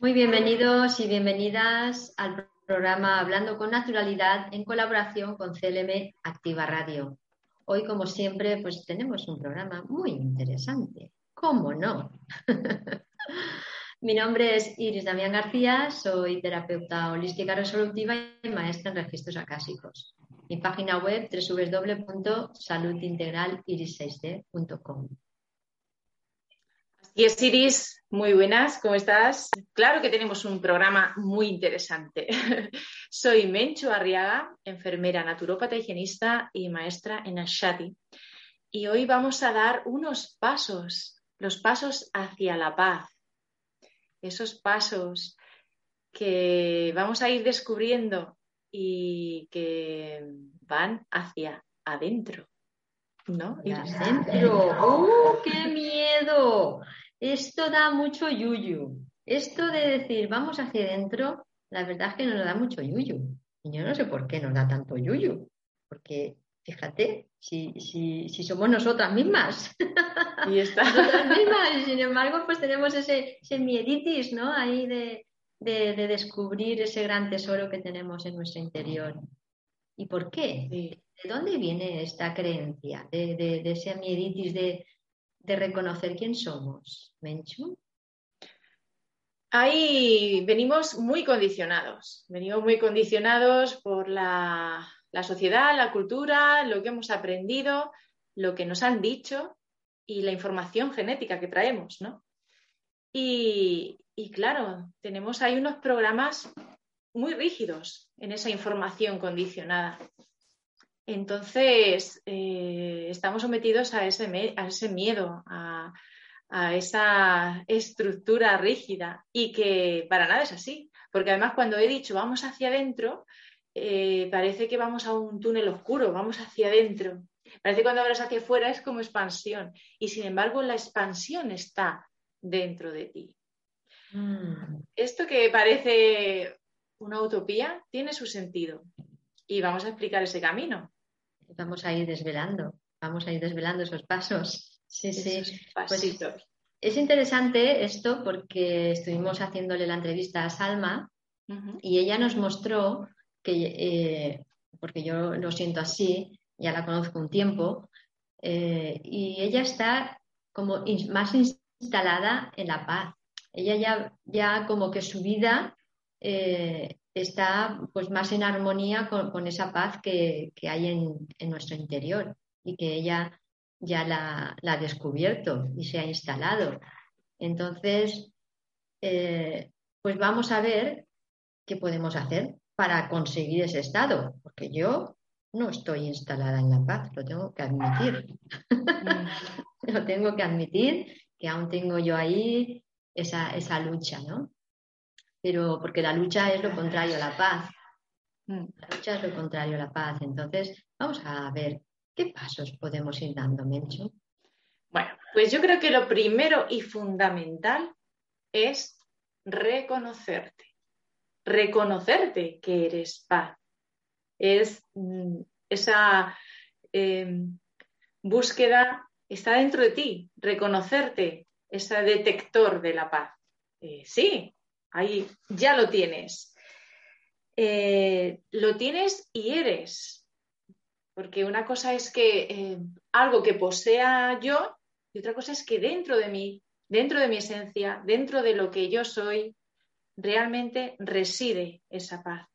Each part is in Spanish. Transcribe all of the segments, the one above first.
Muy bienvenidos y bienvenidas al programa Hablando con Naturalidad en colaboración con CLM Activa Radio. Hoy, como siempre, pues tenemos un programa muy interesante. ¿Cómo no? Mi nombre es Iris Damián García, soy terapeuta holística resolutiva y maestra en registros acásicos. Mi página web www.saludintegraliris6d.com. Y es Iris, muy buenas, ¿cómo estás? Claro que tenemos un programa muy interesante. Soy Mencho Arriaga, enfermera naturópata higienista y maestra en Ashati. Y hoy vamos a dar unos pasos, los pasos hacia la paz. Esos pasos que vamos a ir descubriendo y que van hacia adentro. ¿No? Adentro. ¡Uh, qué miedo! Esto da mucho yuyu. Esto de decir vamos hacia adentro, la verdad es que nos da mucho yuyu. Y yo no sé por qué nos da tanto yuyu. Porque, fíjate, si, si, somos nosotras mismas. Y está. nosotras mismas. Y sin embargo, pues tenemos ese, ese mieditis, ¿no? Ahí de, de, descubrir ese gran tesoro que tenemos en nuestro interior. ¿Y por qué? ¿De dónde viene esta creencia de, de ese mieditis de, de reconocer quién somos, Menchu? Ahí venimos muy condicionados, venimos muy condicionados por la, sociedad, la cultura, lo que hemos aprendido, lo que nos han dicho y la información genética que traemos, ¿no? Y, y claro, tenemos ahí unos programas muy rígidos en esa información condicionada. Entonces, eh, estamos sometidos a ese, miedo, a, esa estructura rígida y que para nada es así. Porque además cuando he dicho vamos hacia adentro, eh, parece que vamos a un túnel oscuro, vamos hacia adentro. Parece que cuando hablas hacia afuera es como expansión. Y sin embargo, la expansión está dentro de ti. Mm. Esto que parece una utopía tiene su sentido. Y vamos a explicar ese camino vamos a ir desvelando, vamos a ir desvelando esos pasos. Sí, sí. Pues es interesante esto porque estuvimos haciéndole la entrevista a Salma y ella nos mostró que, eh, porque yo lo siento así, ya la conozco un tiempo, eh, y ella está como más instalada en la paz. Ella ya, ya como que su vida eh, está pues más en armonía con, esa paz que, hay en, nuestro interior y que ella ya la, ha descubierto y se ha instalado. Entonces, eh, pues vamos a ver qué podemos hacer para conseguir ese estado, porque yo no estoy instalada en la paz, lo tengo que admitir. Mm. lo tengo que admitir que aún tengo yo ahí esa, esa lucha, ¿no? Pero porque la lucha es lo contrario a la paz. Mm. La lucha es lo contrario a la paz. Entonces, vamos a ver qué pasos podemos ir dando, Mencho. Bueno, pues yo creo que lo primero y fundamental es reconocerte. Reconocerte que eres paz. Es mm, esa em, búsqueda, está dentro de ti, reconocerte, ese detector de la paz. Eh, sí, ahí ya lo tienes. Eh, lo tienes y eres. Porque una cosa es que eh, algo que posea yo y otra cosa es que dentro de mí, dentro de mi esencia, dentro de lo que yo soy, realmente reside esa paz.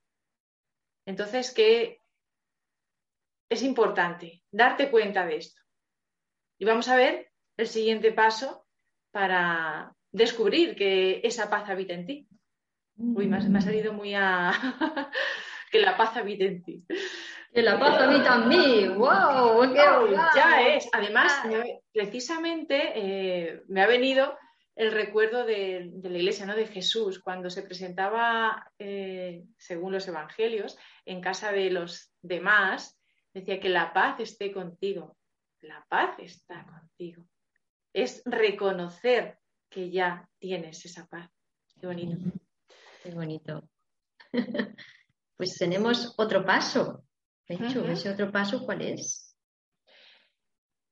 Entonces, que es importante darte cuenta de esto. Y vamos a ver el siguiente paso para descubrir que esa paz habita en ti. Uy, me ha, salido muy a... que la paz habita en ti. Que la paz habita en mí. ¡Wow! ya es. Además, precisamente eh, me ha venido el recuerdo de, la iglesia, ¿no? De Jesús, cuando se presentaba, eh, según los evangelios, en casa de los demás, decía que la paz esté contigo. La paz está contigo. Es reconocer que ya tienes esa paz. Qué bonito. Qué bonito. pues tenemos otro paso. De hecho, ese otro paso, ¿cuál es?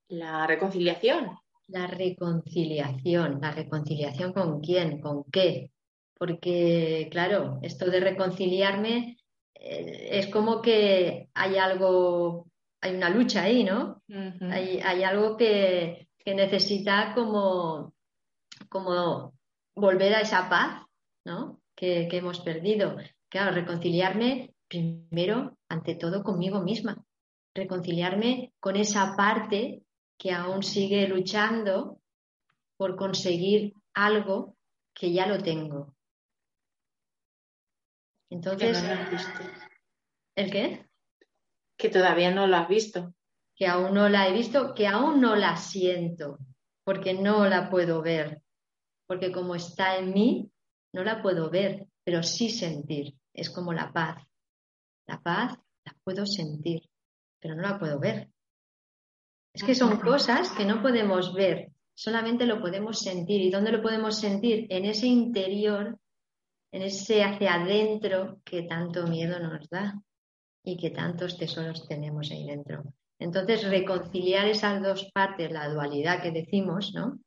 La reconciliación. La reconciliación. ¿La reconciliación con quién? ¿Con qué? Porque, claro, esto de reconciliarme eh, es como que hay algo, hay una lucha ahí, ¿no? hay, algo que, necesita como, como volver a esa paz, ¿no? Que, que hemos perdido. Claro, reconciliarme primero, ante todo, conmigo misma. Reconciliarme con esa parte que aún sigue luchando por conseguir algo que ya lo tengo. Entonces, ¿el qué? Que todavía no lo has visto. Que aún no la he visto, que aún no la siento, porque no la puedo ver. Porque como está en mí, no la puedo ver, pero sí sentir. Es como la paz. La paz la puedo sentir, pero no la puedo ver. Es que son cosas que no podemos ver, solamente lo podemos sentir. ¿Y dónde lo podemos sentir? En ese interior, en ese hacia adentro que tanto miedo nos da y que tantos tesoros tenemos ahí dentro. Entonces, reconciliar esas dos partes, la dualidad que decimos, ¿no?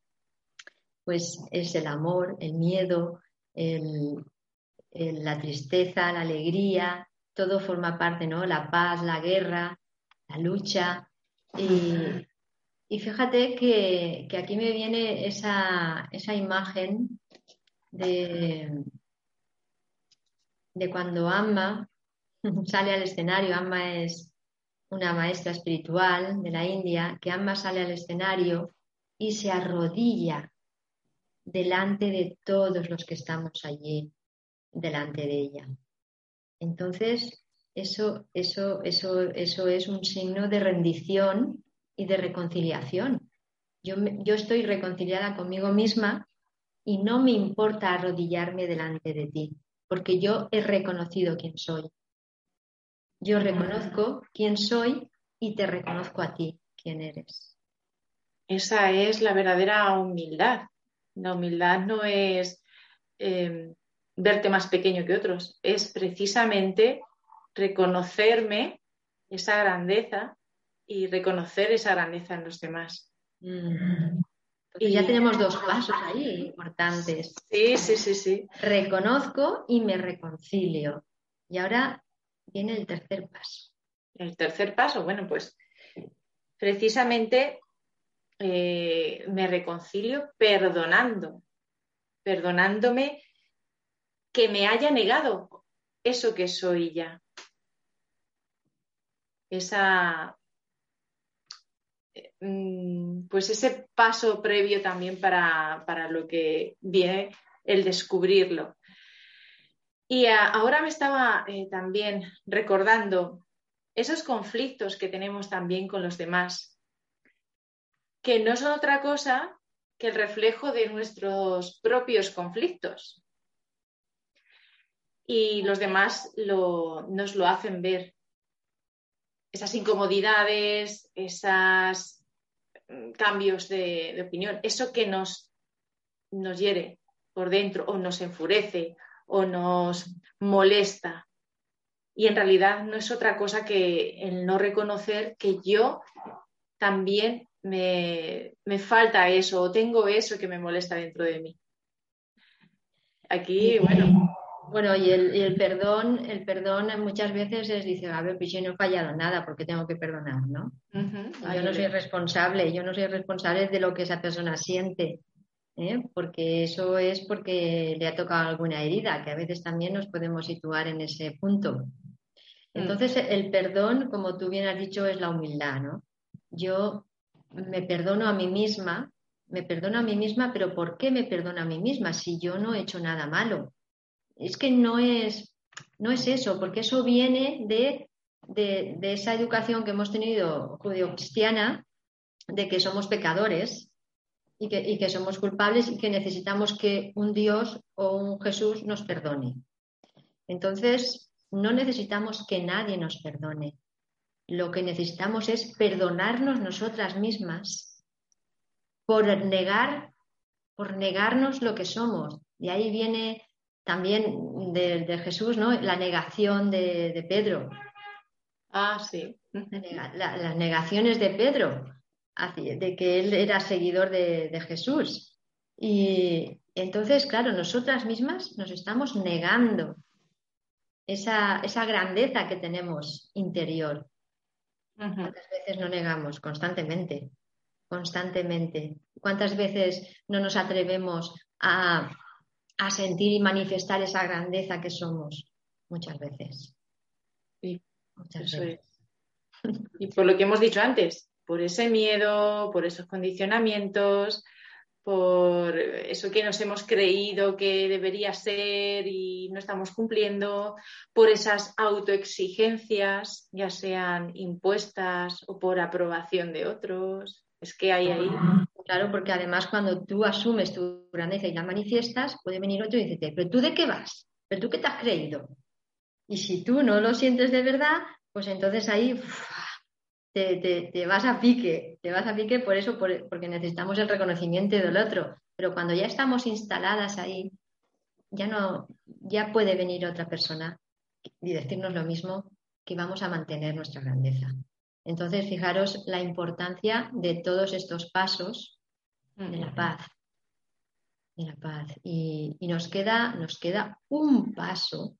Pues es el amor, el miedo, la tristeza, la alegría, todo forma parte, ¿no? La paz, la guerra, la lucha. Y, fíjate que, aquí me viene esa, imagen de, de cuando Amma sale al escenario. Amma es una maestra espiritual de la India, que Amma sale al escenario y se arrodilla delante de todos los que estamos allí, delante de ella. Entonces, eso, eso, eso, eso es un signo de rendición y de reconciliación. Yo, yo estoy reconciliada conmigo misma y no me importa arrodillarme delante de ti, porque yo he reconocido quién soy. Yo reconozco quién soy y te reconozco a ti quién eres. Esa es la verdadera humildad. La humildad no es eh, verte más pequeño que otros, es precisamente reconocerme esa grandeza y reconocer esa grandeza en los demás. Mm. Y ya tenemos dos pasos ahí importantes. Sí, sí, sí, sí. Reconozco y me reconcilio. Y ahora viene el tercer paso. El tercer paso, bueno, pues precisamente eh, me reconcilio perdonando, perdonándome que me haya negado eso que soy ya. Esa, mm, pues ese paso previo también para, lo que viene el descubrirlo. Y ahora me estaba eh, también recordando esos conflictos que tenemos también con los demás, que no son otra cosa que el reflejo de nuestros propios conflictos y los demás nos lo hacen ver. Esas incomodidades, esos mm, cambios de, opinión, eso que nos, nos hiere por dentro o nos enfurece o nos molesta. Y en realidad no es otra cosa que el no reconocer que yo también me, me falta eso o tengo eso que me molesta dentro de mí. Aquí, bueno, bueno, y el, perdón, el perdón muchas veces es, dice, a ver, pues yo no he fallado nada porque tengo que perdonar, ¿no? Yo no soy responsable, yo no soy responsable de lo que esa persona siente, ¿eh? porque eso es porque le ha tocado alguna herida, que a veces también nos podemos situar en ese punto. Mm. Entonces, el perdón, como tú bien has dicho, es la humildad, ¿no? Yo me perdono a mí misma, me perdono a mí misma, pero ¿por qué me perdono a mí misma si yo no he hecho nada malo? es que no es, no es eso, porque eso viene de, esa educación que hemos tenido judío-cristiana, de que somos pecadores y que, y que somos culpables y que necesitamos que un Dios o un Jesús nos perdone. Entonces, no necesitamos que nadie nos perdone. Lo que necesitamos es perdonarnos nosotras mismas por negar, por negarnos lo que somos. Y ahí viene también de, Jesús, ¿no? La negación de, Pedro. Ah, sí. las negaciones de Pedro, de que él era seguidor de, Jesús. Y entonces, claro, nosotras mismas nos estamos negando esa, grandeza que tenemos interior. ¿Cuántas veces no negamos? Constantemente, constantemente. ¿Cuántas veces no nos atrevemos a a sentir y manifestar esa grandeza que somos muchas veces. Sí, muchas veces. Y por lo que hemos dicho antes, por ese miedo, por esos condicionamientos, por eso que nos hemos creído que debería ser y no estamos cumpliendo, por esas autoexigencias, ya sean impuestas o por aprobación de otros. Es que hay ahí Claro, porque además cuando tú asumes tu grandeza y la manifiestas, puede venir otro y decirte, pero tú de qué vas, pero tú qué te has creído. Y si tú no lo sientes de verdad, pues entonces ahí te, vas a pique, te vas a pique por eso, porque necesitamos el reconocimiento del otro. Pero cuando ya estamos instaladas ahí, ya no, ya puede venir otra persona y decirnos lo mismo que vamos a mantener nuestra grandeza. Entonces, fijaros la importancia de todos estos pasos de la paz, de la paz. Y, nos, queda, nos queda un paso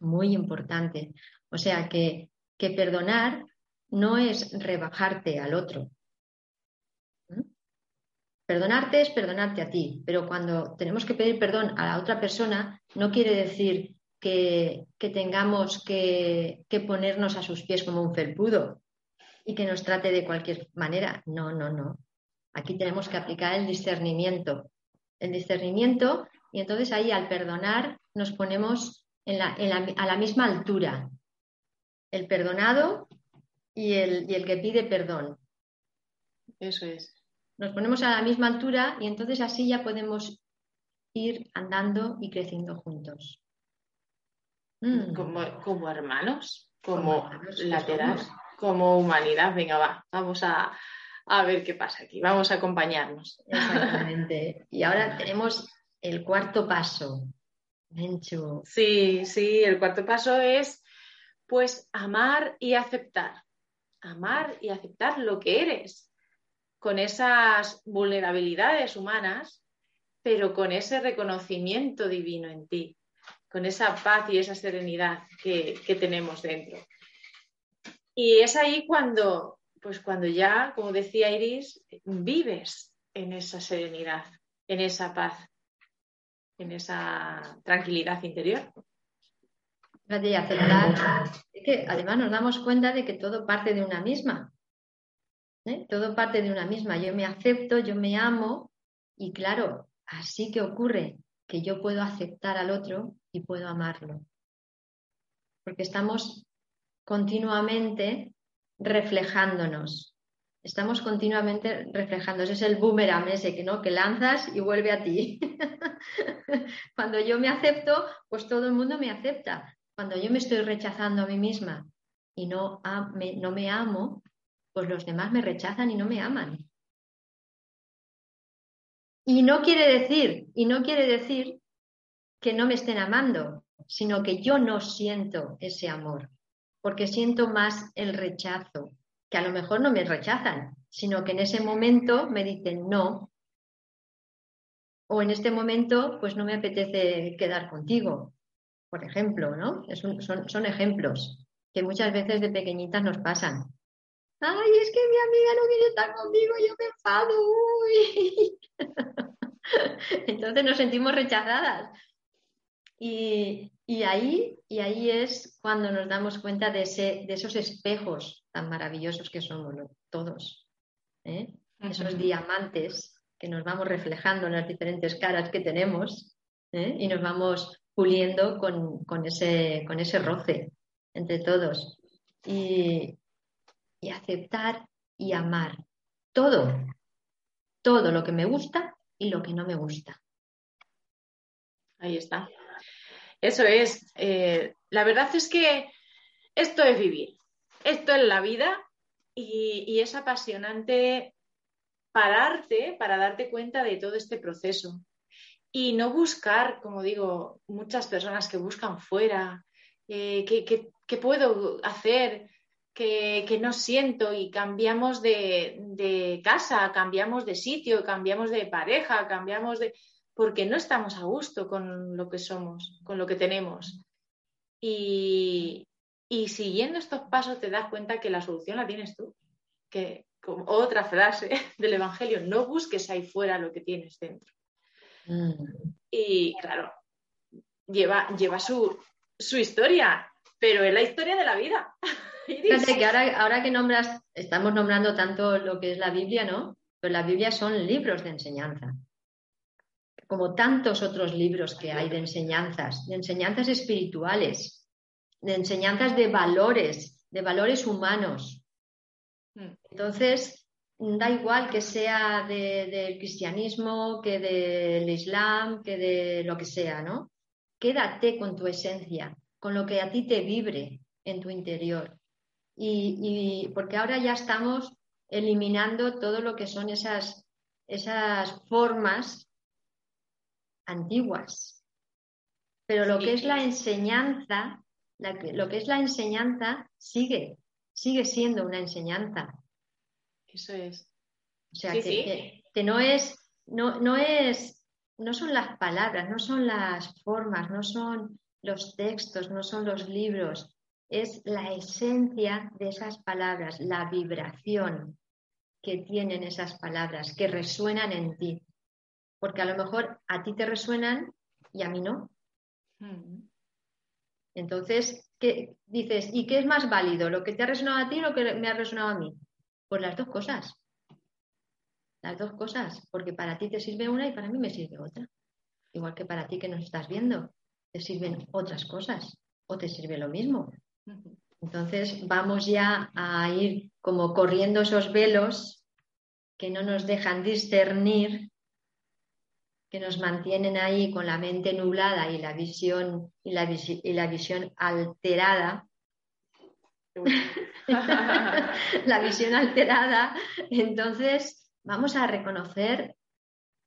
muy importante. O sea que, que perdonar no es rebajarte al otro. ¿Mm? Perdonarte es perdonarte a ti, pero cuando tenemos que pedir perdón a la otra persona, no quiere decir que, tengamos que, ponernos a sus pies como un felpudo y que nos trate de cualquier manera. No, no, no. Aquí tenemos que aplicar el discernimiento. El discernimiento, y entonces ahí al perdonar nos ponemos a la misma altura. El perdonado y el, y el que pide perdón. Eso es. Nos ponemos a la misma altura y entonces así ya podemos ir andando y creciendo juntos. Mm. Como, hermanos, como, lateral, como humanidad. Venga, va, vamos a, a ver qué pasa aquí, vamos a acompañarnos. Exactamente. Y ahora tenemos el cuarto paso. Menchu. Sí, sí, el cuarto paso es pues amar y aceptar. Amar y aceptar lo que eres, con esas vulnerabilidades humanas, pero con ese reconocimiento divino en ti, con esa paz y esa serenidad que, que tenemos dentro. Y es ahí cuando, pues cuando ya, como decía Iris, vives en esa serenidad, en esa paz, en esa tranquilidad interior. Aceptar. Además nos damos cuenta de que todo parte de una misma. ¿eh? Todo parte de una misma. Yo me acepto, yo me amo y claro, así que ocurre que yo puedo aceptar al otro y puedo amarlo. Porque estamos continuamente reflejándonos. Estamos continuamente reflejando. Ese es el boomerang ese que, ¿no? que lanzas y vuelve a ti. Cuando yo me acepto, pues todo el mundo me acepta. Cuando yo me estoy rechazando a mí misma y no, me, no me amo, pues los demás me rechazan y no me aman. Y no quiere decir, y no quiere decir que no me estén amando, sino que yo no siento ese amor porque siento más el rechazo, que a lo mejor no me rechazan, sino que en ese momento me dicen no, o en este momento pues no me apetece quedar contigo, por ejemplo, ¿no? son, ejemplos que muchas veces de pequeñitas nos pasan. Ay, es que mi amiga no quiere estar conmigo, yo me enfado. Entonces nos sentimos rechazadas. Y, y ahí, y ahí es cuando nos damos cuenta de, ese, de esos espejos tan maravillosos que somos todos. ¿eh? Esos diamantes que nos vamos reflejando en las diferentes caras que tenemos ¿eh? y nos vamos puliendo con, ese, con ese roce entre todos. Y, y aceptar y amar todo, todo lo que me gusta y lo que no me gusta. Ahí está. Eso es. Eh, la verdad es que esto es vivir, esto es la vida y, es apasionante pararte para darte cuenta de todo este proceso y no buscar, como digo, muchas personas que buscan fuera, eh, ¿qué, puedo hacer? Que, no siento y cambiamos de, de, casa, cambiamos de sitio, cambiamos de pareja, cambiamos de... porque no estamos a gusto con lo que somos, con lo que tenemos. Y, y siguiendo estos pasos te das cuenta que la solución la tienes tú. Que, como otra frase del Evangelio, no busques ahí fuera lo que tienes dentro. Mm. Y claro, lleva, lleva su, historia, pero es la historia de la vida. Fíjate que ahora, ahora que nombras, estamos nombrando tanto lo que es la Biblia, ¿no? Pero la Biblia son libros de enseñanza. Como tantos otros libros que hay de enseñanzas, de enseñanzas espirituales de enseñanzas de valores, de valores humanos. Mm. Entonces, da igual que sea del cristianismo, que del islam, que de lo que sea, ¿no? Quédate con tu esencia, con lo que a ti te vibre en tu interior. Y, porque ahora ya estamos eliminando todo lo que son esas, esas formas antiguas. Pero lo que es la enseñanza lo que es la enseñanza sigue, sigue siendo una enseñanza. Eso es. O sea, que, no es, no, no es, no son las palabras, no son las formas, no son los textos, no son los libros, es la esencia de esas palabras, la vibración que tienen esas palabras, que resuenan en ti. Porque a lo mejor a ti te resuenan y a mí no. Mm. Entonces, ¿qué dices? ¿Y qué es más válido? ¿Lo que te ha resonado a ti o lo que me ha resonado a mí? Pues las dos cosas. Las dos cosas, porque para ti te sirve una y para mí me sirve otra. Igual que para ti que nos estás viendo, te sirven otras cosas o te sirve lo mismo. Entonces vamos ya a ir como corriendo esos velos que no nos dejan discernir que nos mantienen ahí con la mente nublada y la visión, y la, y la visión alterada. la visión alterada, entonces vamos a reconocer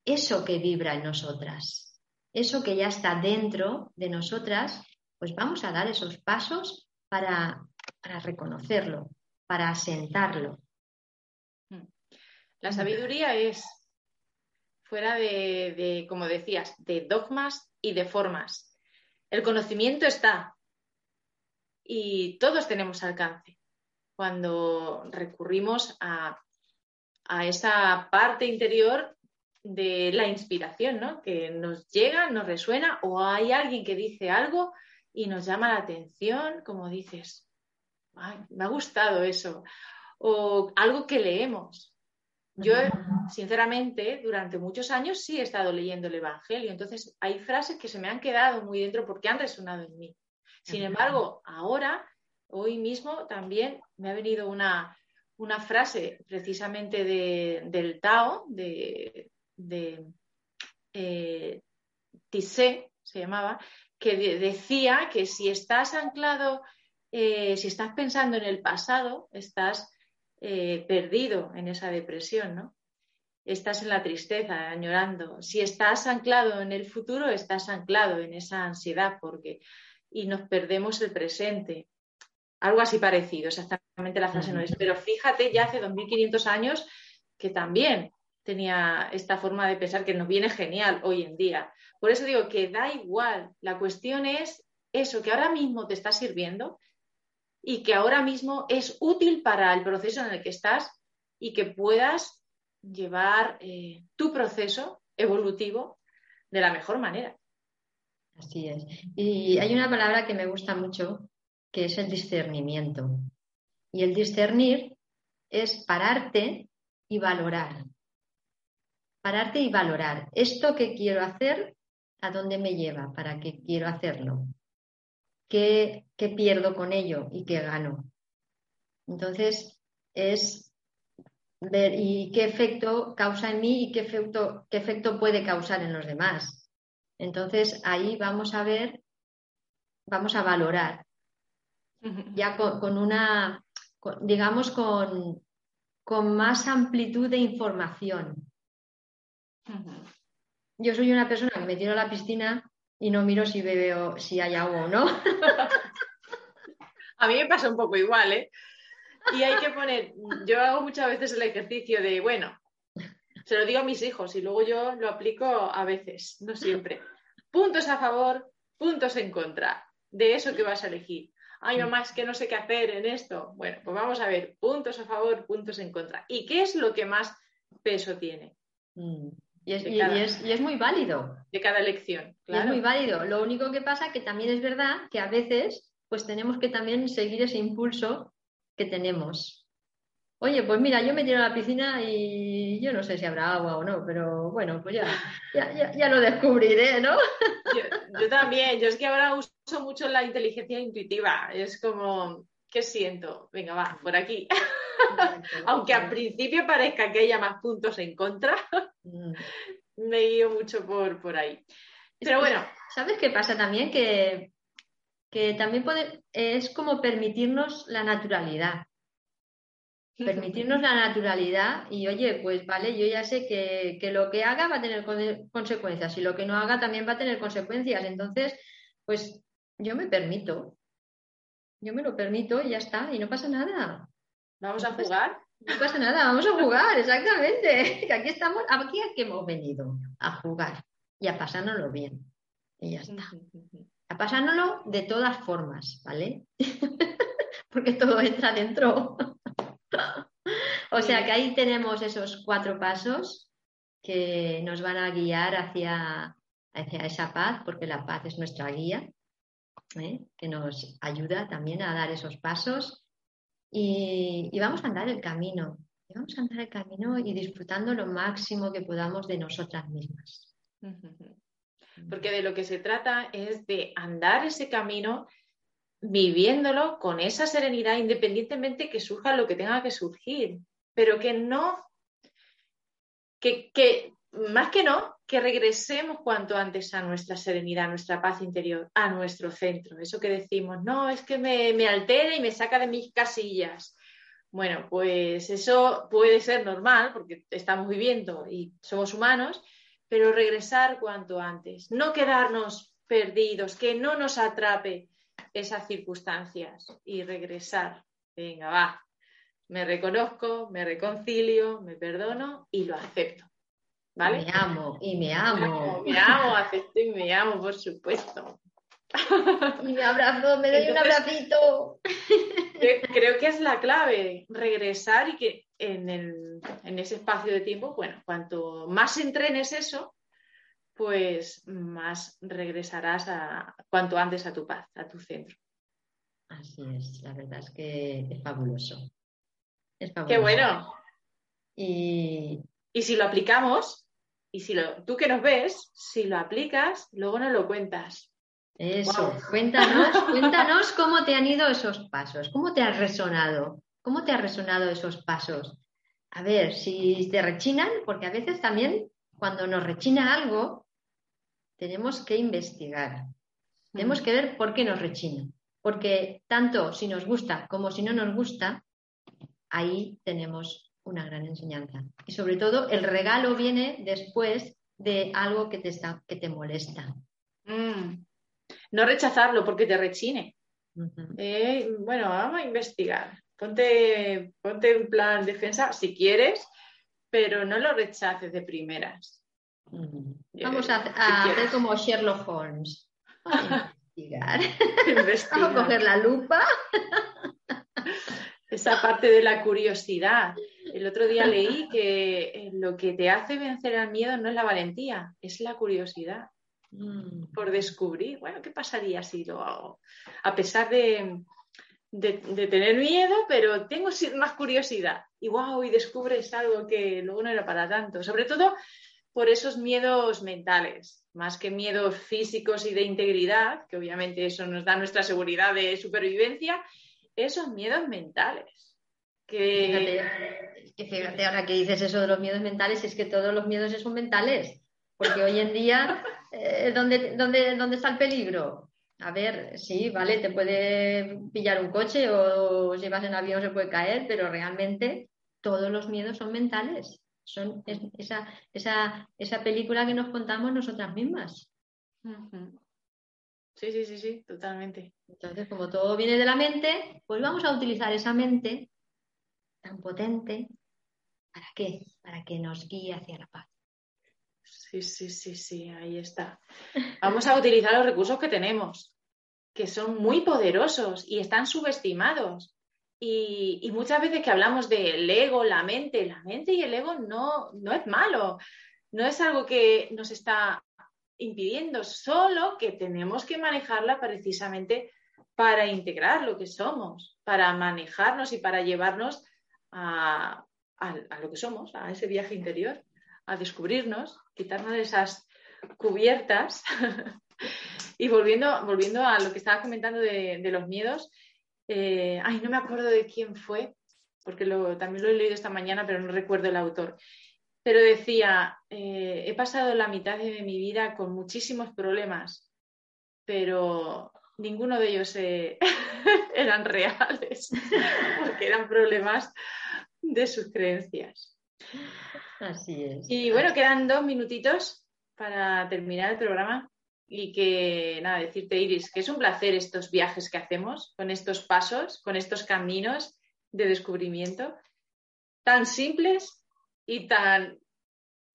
eso que vibra en nosotras, eso que ya está dentro de nosotras, pues vamos a dar esos pasos para, para reconocerlo, para asentarlo. La sabiduría es fuera de, como decías, de dogmas y de formas. El conocimiento está y todos tenemos alcance cuando recurrimos a, esa parte interior de la inspiración, ¿no? Que nos llega, nos resuena o hay alguien que dice algo y nos llama la atención, como dices, me ha gustado eso, o algo que leemos. Yo, sinceramente, durante muchos años sí he estado leyendo el Evangelio, entonces hay frases que se me han quedado muy dentro porque han resonado en mí. Sin embargo, ahora, hoy mismo, también me ha venido una, frase precisamente del Tao, de, de eh, Tissé, se llamaba, que decía que si estás anclado, eh, si estás pensando en el pasado, estás eh, perdido en esa depresión, ¿no? Estás en la tristeza, añorando. Si estás anclado en el futuro, estás anclado en esa ansiedad porque y nos perdemos el presente. Algo así parecido, exactamente la frase no es. Pero fíjate, ya hace 2500 años que también tenía esta forma de pensar que nos viene genial hoy en día. Por eso digo que da igual, la cuestión es eso que ahora mismo te está sirviendo, y que ahora mismo es útil para el proceso en el que estás y que puedas llevar eh, tu proceso evolutivo de la mejor manera. Así es. Y hay una palabra que me gusta mucho, que es el discernimiento. Y el discernir es pararte y valorar. Pararte y valorar. Esto que quiero hacer, ¿a dónde me lleva? ¿Para qué quiero hacerlo? qué, pierdo con ello y qué gano. Entonces, es ver y qué efecto causa en mí y qué efecto, qué efecto puede causar en los demás. Entonces ahí vamos a ver, vamos a valorar, ya con, una, digamos, con, con más amplitud de información. Yo soy una persona que me tiro a la piscina y no miro si bebe si hay agua o no. a mí me pasa un poco igual, ¿eh? Y hay que poner, yo hago muchas veces el ejercicio de, bueno, se lo digo a mis hijos y luego yo lo aplico a veces, no siempre. Puntos a favor, puntos en contra de eso que vas a elegir. Ay, mamá, es que no sé qué hacer en esto. Bueno, pues vamos a ver, puntos a favor, puntos en contra. ¿Y qué es lo que más peso tiene? Mm. Y es, muy válido. De cada elección. Es muy válido. Lo único que pasa que también es verdad que a veces pues tenemos que también seguir ese impulso que tenemos. Oye, pues mira, yo me tiro a la piscina y yo no sé si habrá agua o no, pero bueno, pues ya, ya, lo descubriré, ¿no? Yo, también, yo es que ahora uso mucho la inteligencia intuitiva, es como, ¿qué siento? Venga, va, por aquí. Aunque al principio parezca que haya más puntos en contra, mm. me guío mucho por, por ahí. Pero bueno. ¿Sabes qué pasa también? Que que también puede, es como permitirnos la naturalidad. Permitirnos la naturalidad y oye, pues vale, yo ya sé que, lo que haga va a tener consecuencias y lo que no haga también va a tener consecuencias. Entonces, pues yo me permito. Yo me lo permito y ya está, y no pasa nada. ¿Vamos a jugar? No pasa nada, vamos a jugar, exactamente. Aquí estamos, aquí a qué hemos venido, a jugar y a pasárnoslo bien. Y ya está a pasándolo de todas formas, ¿vale? Porque todo entra dentro. o sea que ahí tenemos esos cuatro pasos que nos van a guiar hacia, hacia esa paz, porque la paz es nuestra guía, ¿eh? que nos ayuda también a dar esos pasos. Y, y vamos a andar el camino, y vamos a andar el camino y disfrutando lo máximo que podamos de nosotras mismas porque de lo que se trata es de andar ese camino viviéndolo con esa serenidad, independientemente que surja lo que tenga que surgir, pero que no, que, más que no, que regresemos cuanto antes a nuestra serenidad, a nuestra paz interior, a nuestro centro. Eso que decimos, no, es que me, me altera y me saca de mis casillas. Bueno, pues eso puede ser normal porque estamos viviendo y somos humanos, pero regresar cuanto antes, no quedarnos perdidos, que no nos atrape esas circunstancias y regresar. Venga, va, me reconozco, me reconcilio, me perdono y lo acepto. ¿Vale? Me amo y me amo. Me amo, acepto y me amo, por supuesto. Y me abrazo, me doy un abracito. Creo que es la clave, regresar y que en, ese espacio de tiempo, bueno, cuanto más entrenes eso, pues más regresarás a, cuanto antes a tu paz, a tu centro. Así es, la verdad es que es fabuloso. Es fabuloso. Qué bueno. Y... y si lo aplicamos, y si lo, tú que nos ves, si lo aplicas, luego no lo cuentas. Eso, cuéntanos, cuéntanos cómo te han ido esos pasos, cómo te has resonado, cómo te ha resonado esos pasos. A ver, si te rechinan, porque a veces también cuando nos rechina algo, tenemos que investigar. Tenemos que ver por qué nos rechina. Porque tanto si nos gusta como si no nos gusta, ahí tenemos una gran enseñanza. Y sobre todo, el regalo viene después de algo que te, está, que te molesta. Mm no rechazarlo porque te rechine. Eh, bueno, vamos a investigar. Ponte, ponte un plan defensa si quieres, pero no lo rechaces de primeras. Vamos a, hacer como Sherlock Holmes. a investigar. investigar. Vamos a coger la lupa. Esa parte de la curiosidad. El otro día leí que lo que te hace vencer al miedo no es la valentía, es la curiosidad. Mm. por descubrir, bueno, ¿qué pasaría si lo hago? A pesar de, tener miedo, pero tengo más curiosidad. Y wow, y descubres algo que luego no era para tanto. Sobre todo por esos miedos mentales, más que miedos físicos y de integridad, que obviamente eso nos da nuestra seguridad de supervivencia, esos miedos mentales. Que... Fíjate, ahora que dices eso de los miedos mentales, es que todos los miedos son mentales. Porque hoy en día, eh, ¿dónde, dónde, dónde está el peligro? A ver, sí, vale, te puede pillar un coche o si vas en avión se puede caer, pero realmente todos los miedos son mentales. Son esa, esa, esa película que nos contamos nosotras mismas. Sí, sí, sí, sí, totalmente. Entonces, como todo viene de la mente, pues vamos a utilizar esa mente tan potente. ¿Para qué? Para que nos guíe hacia la paz. Sí, sí, sí, sí, ahí está. Vamos a utilizar los recursos que tenemos, que son muy poderosos y están subestimados. Y, muchas veces que hablamos del ego, la mente, la mente y el ego no, no es malo, no es algo que nos está impidiendo, solo que tenemos que manejarla precisamente para integrar lo que somos, para manejarnos y para llevarnos a, lo que somos, a ese viaje interior, a descubrirnos, quitarnos esas cubiertas. y volviendo, volviendo a lo que estaba comentando de los miedos, eh, ay, no me acuerdo de quién fue, porque también lo he leído esta mañana, pero no recuerdo el autor. Pero decía, eh, he pasado la mitad de mi vida con muchísimos problemas, pero ninguno de ellos eh, eran reales, porque eran problemas de sus creencias. Así es. Y bueno, quedan dos minutitos para terminar el programa y que, nada, decirte, Iris, que es un placer estos viajes que hacemos, con estos pasos, con estos caminos de descubrimiento, tan simples y tan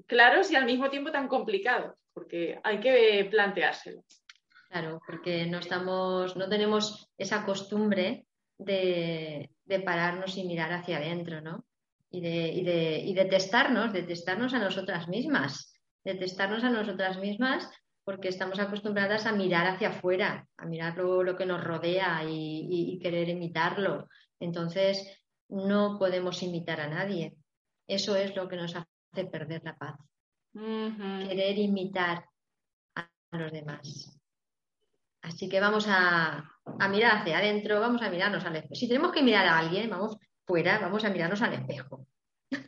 claros y al mismo tiempo tan complicados, porque hay que planteárselo. Claro, porque no estamos, no tenemos esa costumbre de, pararnos y mirar hacia adentro, ¿no? Y de, y, de, y de testarnos, de testarnos a nosotras mismas, de testarnos a nosotras mismas porque estamos acostumbradas a mirar hacia afuera, a mirar lo, que nos rodea y, querer imitarlo. Entonces, no podemos imitar a nadie. Eso es lo que nos hace perder la paz. Querer imitar a los demás. Así que vamos a, mirar hacia adentro, vamos a mirarnos al espejo. Si tenemos que mirar a alguien, vamos fuera, vamos a mirarnos al espejo.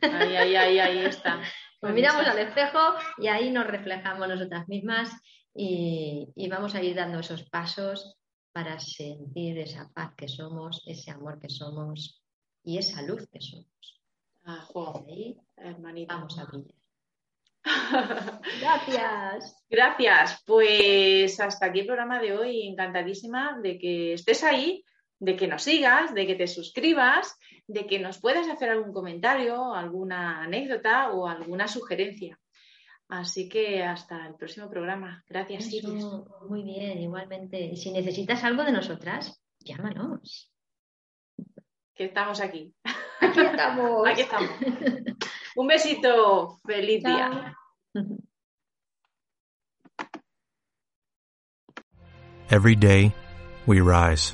Ahí, ahí, ahí, ahí está. Pues miramos al espejo y ahí nos reflejamos nosotras mismas y, vamos a ir dando esos pasos para sentir esa paz que somos, ese amor que somos y esa luz que somos. Ah, ahí hermanita. Vamos a brillar. Gracias. Gracias. Pues hasta aquí el programa de hoy. Encantadísima de que estés ahí, de que nos sigas, de que te suscribas de que nos puedas hacer algún comentario, alguna anécdota o alguna sugerencia. Así que hasta el próximo programa. Gracias, Iris. Muy bien, igualmente. Si necesitas algo de nosotras, llámanos. Que estamos aquí. Aquí estamos. aquí estamos. Un besito. Feliz día. Every day, we rise,